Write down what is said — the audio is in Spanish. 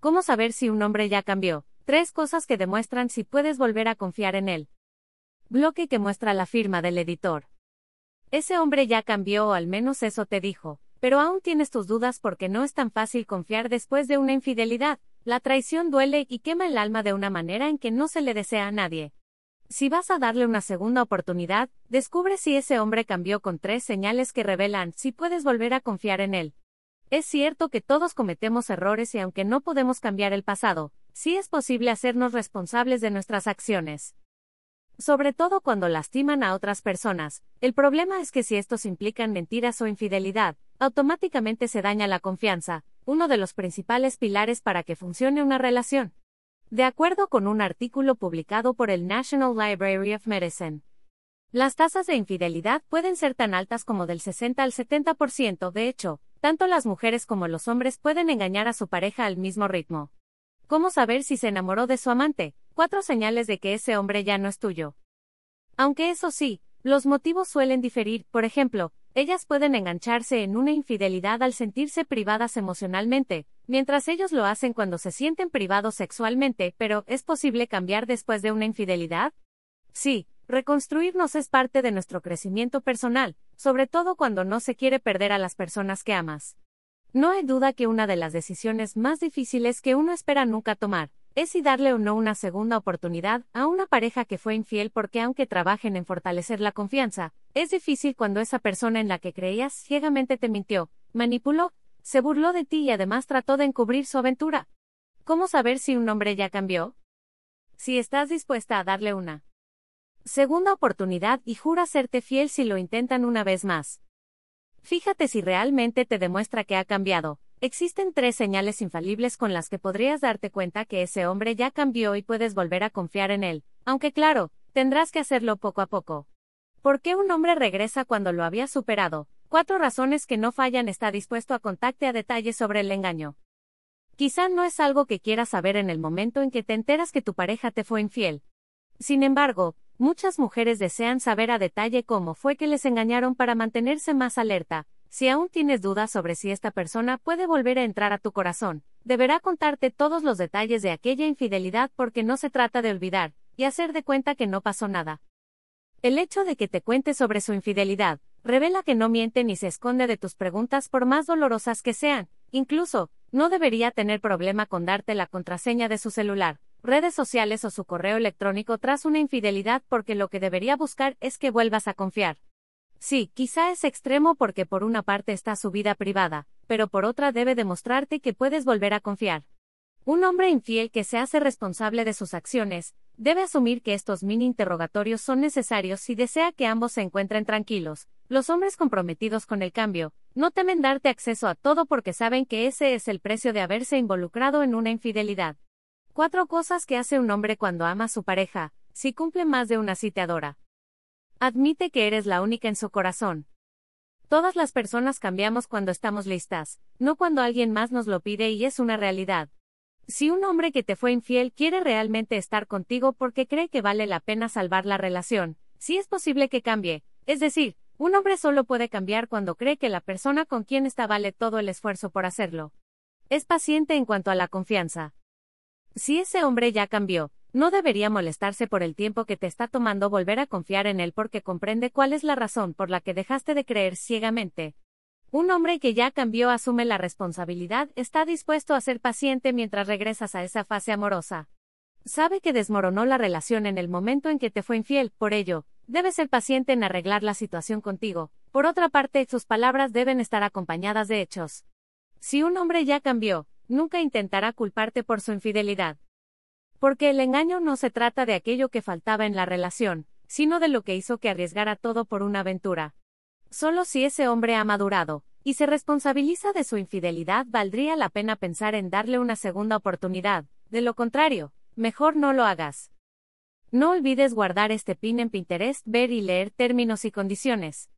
¿Cómo saber si un hombre ya cambió? Tres cosas que demuestran si puedes volver a confiar en él. Bloque que muestra la firma del editor. Ese hombre ya cambió o al menos eso te dijo, pero aún tienes tus dudas porque no es tan fácil confiar después de una infidelidad. La traición duele y quema el alma de una manera en que no se le desea a nadie. Si vas a darle una segunda oportunidad, descubre si ese hombre cambió con tres señales que revelan si puedes volver a confiar en él. Es cierto que todos cometemos errores y aunque no podemos cambiar el pasado, sí es posible hacernos responsables de nuestras acciones. Sobre todo cuando lastiman a otras personas, el problema es que si estos implican mentiras o infidelidad, automáticamente se daña la confianza, uno de los principales pilares para que funcione una relación. De acuerdo con un artículo publicado por el National Library of Medicine, las tasas de infidelidad pueden ser tan altas como del 60 al 70%, de hecho, tanto las mujeres como los hombres pueden engañar a su pareja al mismo ritmo. ¿Cómo saber si se enamoró de su amante? Cuatro señales de que ese hombre ya no es tuyo. Aunque eso sí, los motivos suelen diferir, por ejemplo, ellas pueden engancharse en una infidelidad al sentirse privadas emocionalmente, mientras ellos lo hacen cuando se sienten privados sexualmente, pero ¿es posible cambiar después de una infidelidad? Sí, reconstruirnos es parte de nuestro crecimiento personal, sobre todo cuando no se quiere perder a las personas que amas. No hay duda que una de las decisiones más difíciles que uno espera nunca tomar, es si darle o no una segunda oportunidad a una pareja que fue infiel porque aunque trabajen en fortalecer la confianza, es difícil cuando esa persona en la que creías ciegamente te mintió, manipuló, se burló de ti y además trató de encubrir su aventura. ¿Cómo saber si un hombre ya cambió? Si estás dispuesta a darle una segunda oportunidad y jura serte fiel si lo intentan una vez más. Fíjate si realmente te demuestra que ha cambiado. Existen tres señales infalibles con las que podrías darte cuenta que ese hombre ya cambió y puedes volver a confiar en él, aunque claro, tendrás que hacerlo poco a poco. ¿Por qué un hombre regresa cuando lo había superado? Cuatro razones que no fallan está dispuesto a contarte a detalles sobre el engaño. Quizá no es algo que quieras saber en el momento en que te enteras que tu pareja te fue infiel. Sin embargo, Muchas mujeres desean saber a detalle cómo fue que les engañaron para mantenerse más alerta. Si aún tienes dudas sobre si esta persona puede volver a entrar a tu corazón, deberá contarte todos los detalles de aquella infidelidad porque no se trata de olvidar, y hacer de cuenta que no pasó nada. El hecho de que te cuente sobre su infidelidad, revela que no miente ni se esconde de tus preguntas por más dolorosas que sean, incluso, no debería tener problema con darte la contraseña de su celular, redes sociales o su correo electrónico tras una infidelidad porque lo que debería buscar es que vuelvas a confiar. Sí, quizá es extremo porque por una parte está su vida privada, pero por otra debe demostrarte que puedes volver a confiar. Un hombre infiel que se hace responsable de sus acciones, debe asumir que estos mini interrogatorios son necesarios si desea que ambos se encuentren tranquilos. Los hombres comprometidos con el cambio, no temen darte acceso a todo porque saben que ese es el precio de haberse involucrado en una infidelidad. Cuatro cosas que hace un hombre cuando ama a su pareja, si cumple más de una cita adora. Admite que eres la única en su corazón. Todas las personas cambiamos cuando estamos listas, no cuando alguien más nos lo pide y es una realidad. Si un hombre que te fue infiel quiere realmente estar contigo porque cree que vale la pena salvar la relación, sí es posible que cambie, es decir, un hombre solo puede cambiar cuando cree que la persona con quien está vale todo el esfuerzo por hacerlo. Es paciente en cuanto a la confianza. Si ese hombre ya cambió, no debería molestarse por el tiempo que te está tomando volver a confiar en él porque comprende cuál es la razón por la que dejaste de creer ciegamente. Un hombre que ya cambió asume la responsabilidad, está dispuesto a ser paciente mientras regresas a esa fase amorosa. Sabe que desmoronó la relación en el momento en que te fue infiel, por ello, debe ser paciente en arreglar la situación contigo. Por otra parte, sus palabras deben estar acompañadas de hechos. Si un hombre ya cambió, nunca intentará culparte por su infidelidad. Porque el engaño no se trata de aquello que faltaba en la relación, sino de lo que hizo que arriesgara todo por una aventura. Solo si ese hombre ha madurado, y se responsabiliza de su infidelidad, valdría la pena pensar en darle una segunda oportunidad, de lo contrario, mejor no lo hagas. No olvides guardar este pin en Pinterest, ver y leer términos y condiciones.